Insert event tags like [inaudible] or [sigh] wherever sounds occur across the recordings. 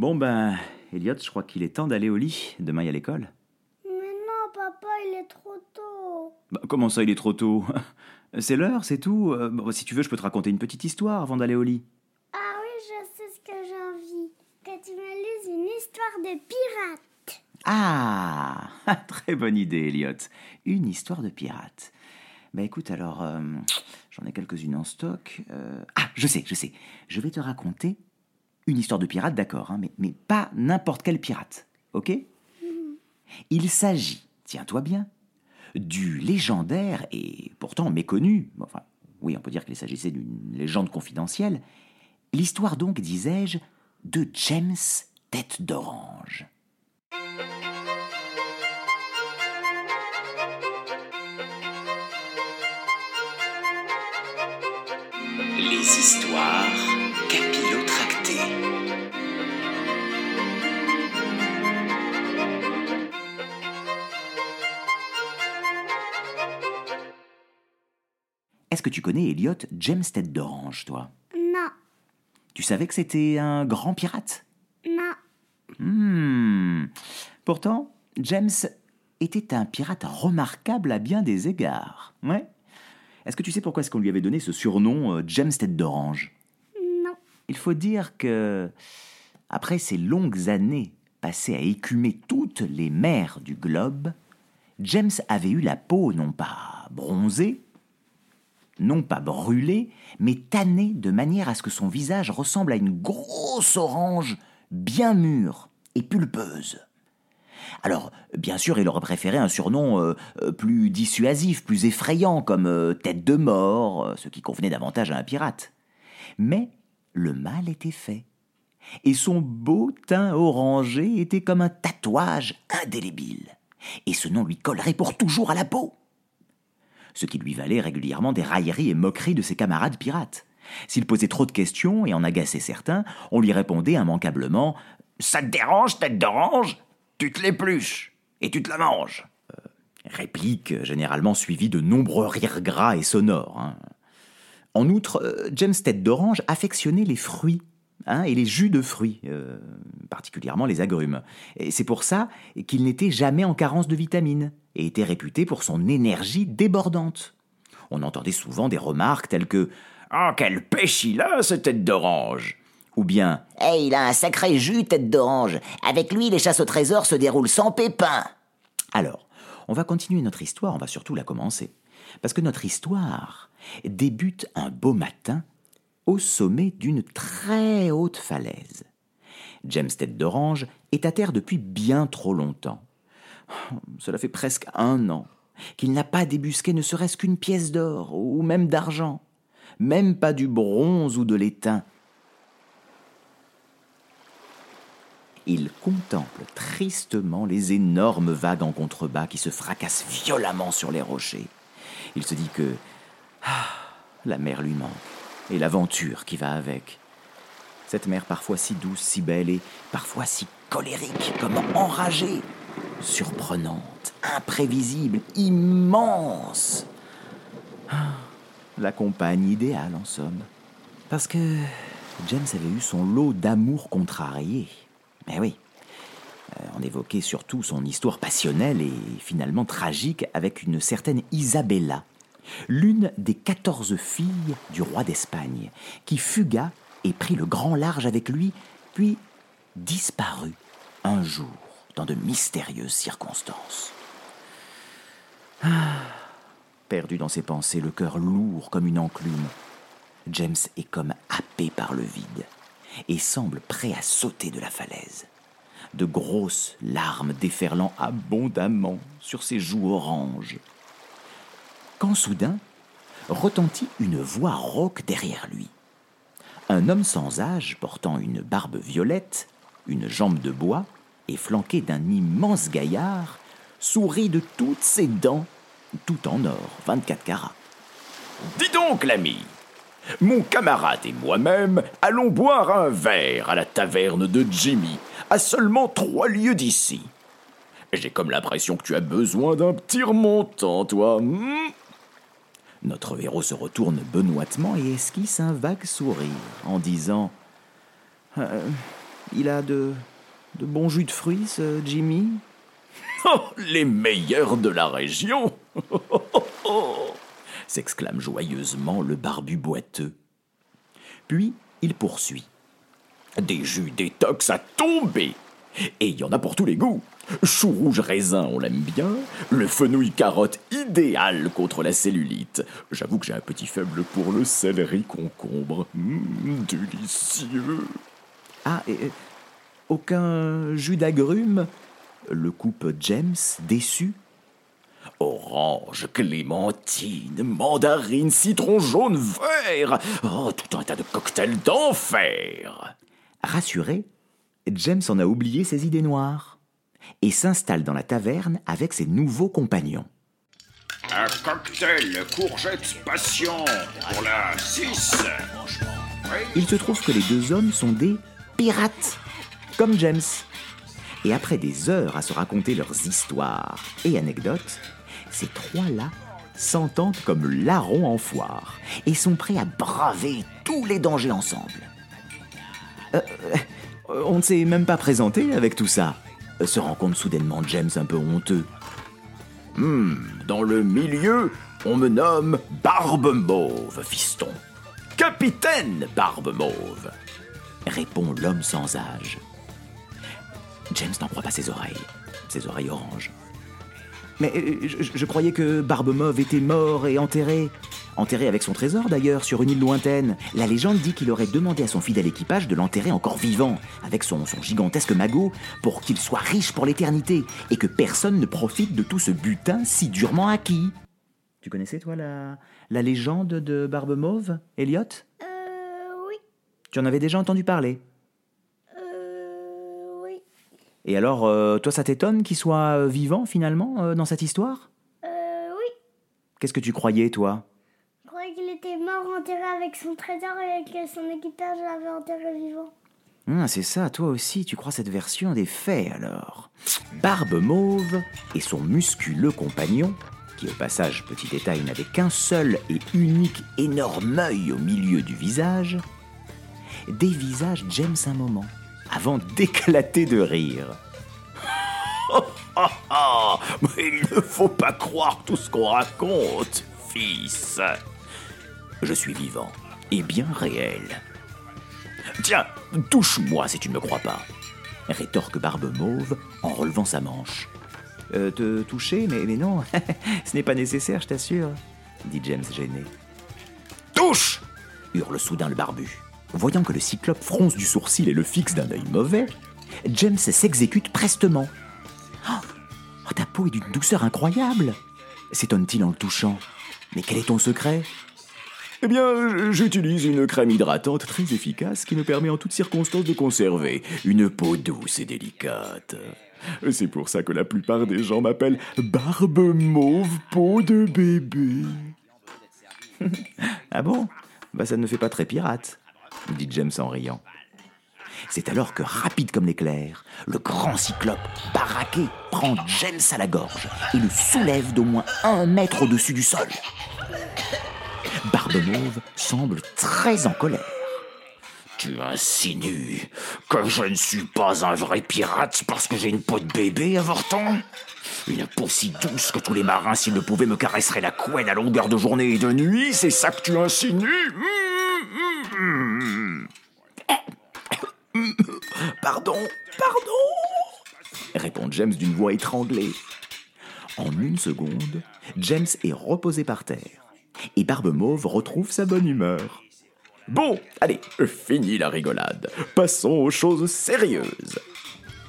Bon ben, Elliot, je crois qu'il est temps d'aller au lit. Demain, il y a l'école. Mais non, papa, il est trop tôt. Bah, comment ça, il est trop tôt? [laughs] C'est l'heure, c'est tout. Euh, bon, si tu veux, je peux te raconter une petite histoire avant d'aller au lit. Ah oui, je sais ce que j'ai envie. Que tu me lises une histoire de pirate. Ah [laughs] Très bonne idée, Elliot. Une histoire de pirate. Bah écoute, alors, euh, j'en ai quelques-unes en stock. Euh, Ah, je sais, je sais. Je vais te raconter une histoire de pirate, d'accord, hein, mais, mais pas n'importe quel pirate, ok? Il s'agit, tiens-toi bien, du légendaire et pourtant méconnu, enfin, oui, on peut dire qu'il s'agissait d'une légende confidentielle, l'histoire donc, disais-je, de James Tête d'Orange. Les histoires capillotractées. Est-ce que tu connais Elliot James Tête d'Orange, toi? Non, Tu savais que c'était un grand pirate? Non. Hmm. Pourtant, James était un pirate remarquable à bien des égards. Ouais? Est-ce que tu sais pourquoi est-ce qu'on lui avait donné ce surnom euh, James Tête d'Orange? Il faut dire que, après ces longues années passées à écumer toutes les mers du globe, James avait eu la peau non pas bronzée, non pas brûlée, mais tannée de manière à ce que son visage ressemble à une grosse orange bien mûre et pulpeuse. Alors, bien sûr, il aurait préféré un surnom euh, euh, plus dissuasif, plus effrayant, comme euh, Tête de mort, ce qui convenait davantage à un pirate. Mais le mal était fait, et son beau teint orangé était comme un tatouage indélébile, et ce nom lui collerait pour toujours à la peau. Ce qui lui valait régulièrement des railleries et moqueries de ses camarades pirates. S'il posait trop de questions et en agaçait certains, on lui répondait immanquablement Ça te dérange, tête d'orange? Tu te l'épluches et tu te la manges. Euh, réplique généralement suivie de nombreux rires gras et sonores. hein. En outre, euh, James Tête d'Orange affectionnait les fruits hein, et les jus de fruits, euh, particulièrement les agrumes. C'est pour ça qu'il n'était jamais en carence de vitamines et était réputé pour son énergie débordante. On entendait souvent des remarques telles que Ah, quelle pêche il a, ce tête d'orange Ou bien Eh, il a un sacré jus, tête d'orange. Avec lui, les chasses au trésor se déroulent sans pépin. Alors, on va continuer notre histoire, on va surtout la commencer. Parce que notre histoire débute un beau matin au sommet d'une très haute falaise. James Tête d'Orange est à terre depuis bien trop longtemps. [sighs] Cela fait presque un an qu'il n'a pas débusqué ne serait-ce qu'une pièce d'or ou même d'argent, même pas du bronze ou de l'étain. Il contemple tristement les énormes vagues en contrebas qui se fracassent violemment sur les rochers. Il se dit que ah, la mer lui manque et l'aventure qui va avec. Cette mer parfois si douce, si belle et parfois si colérique, comme enragée, surprenante, imprévisible, immense. Ah, La compagne idéale en somme. Parce que James avait eu son lot d'amour contrarié. Mais oui, euh, on évoquait surtout son histoire passionnelle et finalement tragique avec une certaine Isabella, l'une des quatorze filles du roi d'Espagne, qui fugua et prit le grand large avec lui, puis disparut un jour dans de mystérieuses circonstances. Ah, perdu dans ses pensées, le cœur lourd comme une enclume, James est comme happé par le vide et semble prêt à sauter de la falaise. De grosses larmes déferlant abondamment sur ses joues oranges. Quand soudain retentit une voix rauque derrière lui. Un homme sans âge, portant une barbe violette, une jambe de bois et flanqué d'un immense gaillard, sourit de toutes ses dents, tout en or, 24 carats. Dis donc, l'ami, mon camarade et moi-même allons boire un verre à la taverne de Jimmy, à seulement trois lieues d'ici. J'ai comme l'impression que tu as besoin d'un petit remontant, toi. hmm? Notre héros se retourne benoîtement et esquisse un vague sourire en disant Euh, Il a de, de bons jus de fruits, ce Jimmy? [laughs] Oh, les meilleurs de la région [laughs] s'exclame joyeusement le barbu boiteux. Puis il poursuit. Des jus détox à tomber Et il y en a pour tous les goûts Chou rouge raisin, on l'aime bien. Le fenouil carotte, idéal contre la cellulite. J'avoue que j'ai un petit faible pour le céleri concombre. Mmh, délicieux. Ah, et, et, aucun jus d'agrumes? Le coupe James, déçu. Orange, clémentine, mandarine, citron jaune, vert. Oh, tout un tas de cocktails d'enfer. Rassuré, James en a oublié ses idées noires et s'installe dans la taverne avec ses nouveaux compagnons. Un cocktail courgette passion pour la 6. Il se trouve que les deux hommes sont des pirates, comme James. Et après des heures à se raconter leurs histoires et anecdotes, ces trois-là s'entendent comme larrons en foire et sont prêts à braver tous les dangers ensemble. Euh, euh, on ne s'est même pas présenté avec tout ça, se rend compte soudainement James un peu honteux. Hmm, dans le milieu, on me nomme Barbe Mauve, fiston. Capitaine Barbe Mauve, répond l'homme sans âge. James n'en croit pas ses oreilles, ses oreilles oranges. Mais euh, je, je, croyais que Barbe Mauve était mort et enterré. Enterré avec son trésor d'ailleurs, sur une île lointaine. La légende dit qu'il aurait demandé à son fidèle équipage de l'enterrer encore vivant, avec son, son gigantesque magot, pour qu'il soit riche pour l'éternité, et que personne ne profite de tout ce butin si durement acquis. Tu connaissais, toi, la, la légende de Barbe Mauve, Elliot? Euh, oui. Tu en avais déjà entendu parler? Euh, oui. Et alors, euh, toi, ça t'étonne qu'il soit euh, vivant, finalement, euh, dans cette histoire? Euh, oui. Qu'est-ce que tu croyais, toi Je croyais qu'il était mort enterré avec son trésor et que son équipage l'avait enterré vivant. Ah, c'est ça, toi aussi, tu crois cette version des faits alors. Barbe Mauve et son musculeux compagnon, qui au passage, petit détail, n'avait qu'un seul et unique énorme œil au milieu du visage, dévisagent James un moment, avant [laughs] d'éclater de rire. Ah [laughs] ah Mais il ne faut pas croire tout ce qu'on raconte, fils. Je suis vivant et bien réel. Tiens, touche-moi si tu ne me crois pas. Rétorque Barbe Mauve en relevant sa manche. Euh, te toucher mais, non, [laughs] ce n'est pas nécessaire, je t'assure, dit James gêné. Touche hurle soudain le barbu. Voyant que le cyclope fronce du sourcil et le fixe d'un œil mauvais, James s'exécute prestement. Oh, oh, ta peau est d'une douceur incroyable s'étonne-t-il en le touchant. Mais quel est ton secret? Eh bien, j'utilise une crème hydratante très efficace qui me permet en toutes circonstances de conserver une peau douce et délicate. C'est pour ça que la plupart des gens m'appellent Barbe Mauve Peau de Bébé. [laughs] Ah bon? Bah ça ne fait pas très pirate, dit James en riant. C'est alors que, rapide comme l'éclair, le grand cyclope, baraqué, prend James à la gorge et le soulève d'au moins un mètre au-dessus du sol. Barbe Mauve semble très en colère. Tu insinues que je ne suis pas un vrai pirate parce que j'ai une peau de bébé avorton Une peau si douce que tous les marins, s'ils le pouvaient, me caresseraient la couenne à longueur de journée et de nuit C'est ça que tu insinues? [coughs] Pardon, pardon répond James d'une voix étranglée. En une seconde, James est reposé par terre et Barbe Mauve retrouve sa bonne humeur. Bon, allez, fini la rigolade. Passons aux choses sérieuses.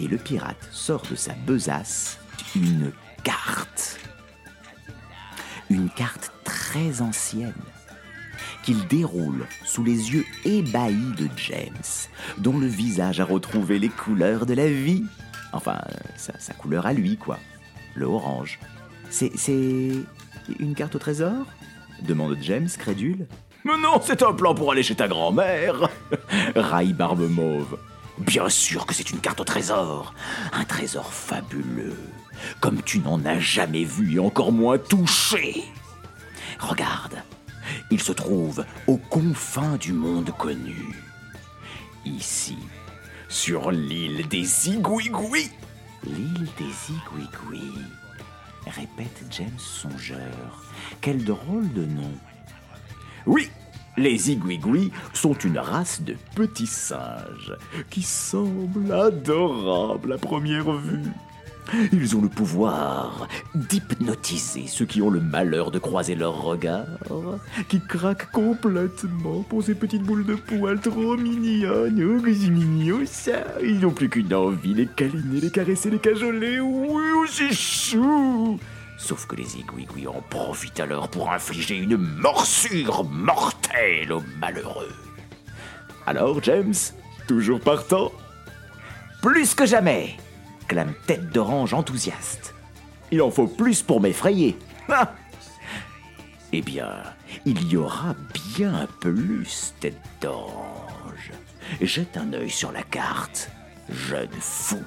Et le pirate sort de sa besace une carte. Une carte très ancienne qu'il déroule sous les yeux ébahis de James, dont le visage a retrouvé les couleurs de la vie. Enfin, sa, couleur à lui, quoi. Le orange. C'est. Une carte au trésor? Demande James, crédule. Mais non, c'est un plan pour aller chez ta grand-mère [laughs] Raille Barbe Mauve. Bien sûr que c'est une carte au trésor. Un trésor fabuleux. Comme tu n'en as jamais vu et encore moins touché. Regarde, il se trouve aux confins du monde connu. Ici, sur l'île des Igouigouis. L'île des Igouigouis, répète James songeur. Quel drôle de nom. Oui, les Igouigouis sont une race de petits singes qui semblent adorables à première vue. Ils ont le pouvoir d'hypnotiser ceux qui ont le malheur de croiser leur regard, qui craquent complètement pour ces petites boules de poils trop mignonnes. Oh, ça Ils n'ont plus qu'une envie, les câliner, les caresser, les cajoler. Oui, oh, c'est chou Sauf que les igouigouis en profitent alors pour infliger une morsure mortelle aux malheureux. Alors, James, toujours partant? Plus que jamais clame Tête d'Orange enthousiaste. Il en faut plus pour m'effrayer. Ah eh bien, il y aura bien plus, Tête d'Orange. Jette un œil sur la carte, jeune fou.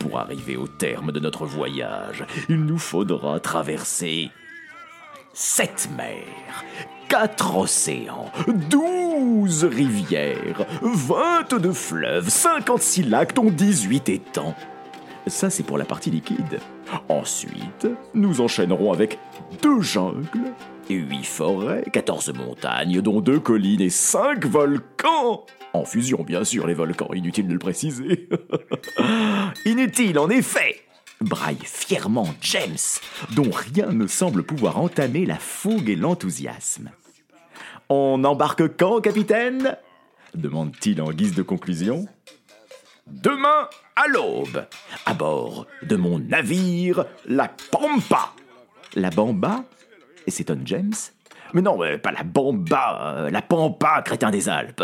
Pour arriver au terme de notre voyage, il nous faudra traverser sept mers, quatre océans, douze rivières, vingt-deux fleuves, cinquante-six lacs, dont dix-huit étangs. Ça, c'est pour la partie liquide. Ensuite, nous enchaînerons avec deux jungles, huit forêts, quatorze montagnes, dont deux collines et cinq volcans. En fusion, bien sûr, les volcans, inutile de le préciser. [laughs] inutile, en effet braille fièrement James, dont rien ne semble pouvoir entamer la fougue et l'enthousiasme. On embarque quand, capitaine? demande-t-il en guise de conclusion. Demain à l'aube, à bord de mon navire, la Pampa. La Bamba s'étonne James. Mais non, pas la Bamba, euh, la Pampa, crétin des Alpes.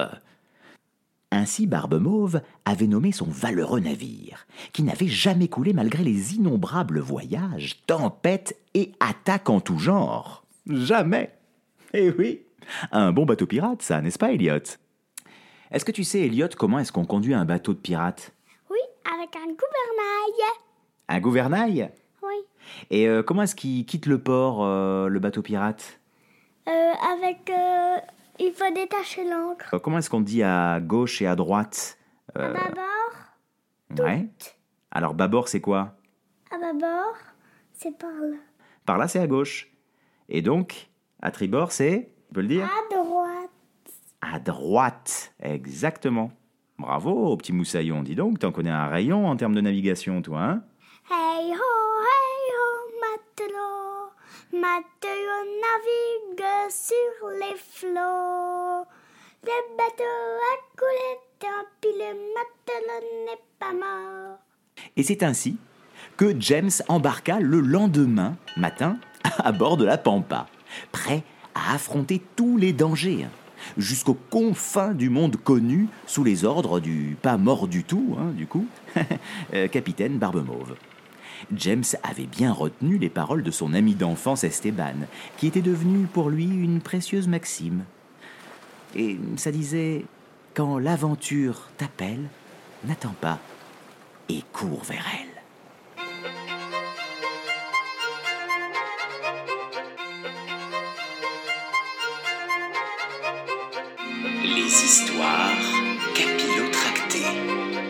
Ainsi Barbe Mauve avait nommé son valeureux navire, qui n'avait jamais coulé malgré les innombrables voyages, tempêtes et attaques en tout genre. Jamais. Eh oui, un bon bateau pirate, ça, n'est-ce pas, Elliot Est-ce que tu sais, Elliot, comment est-ce qu'on conduit un bateau de pirate Oui, avec un gouvernail. Un gouvernail? Oui. Et euh, comment est-ce qu'il quitte le port, euh, le bateau pirate? Euh, Avec il faut détacher l'encre. Euh, comment est-ce qu'on dit à gauche et à droite euh... À bâbord Ouais. Alors bâbord, c'est quoi? À bâbord, c'est par là. Par là, c'est à gauche. Et donc, à tribord, c'est Tu peux le dire? À. À droite, exactement. Bravo, petit moussaillon. Dis donc, t'en connais un rayon en termes de navigation, toi, hein? Hey ho, hey ho, matelot. Matelot navigue sur les flots. Le bateau a coulé, tant pis le matelot n'est pas mort. Et c'est ainsi que James embarqua le lendemain matin [laughs] à bord de la Pampa, prêt à affronter tous les dangers, jusqu'aux confins du monde connu sous les ordres du pas mort du tout, hein, du coup, [laughs] euh, capitaine Barbe Mauve. James avait bien retenu les paroles de son ami d'enfance Esteban, qui était devenu pour lui une précieuse maxime. Et ça disait Quand l'aventure t'appelle, n'attends pas et cours vers elle. Les histoires capillotractées.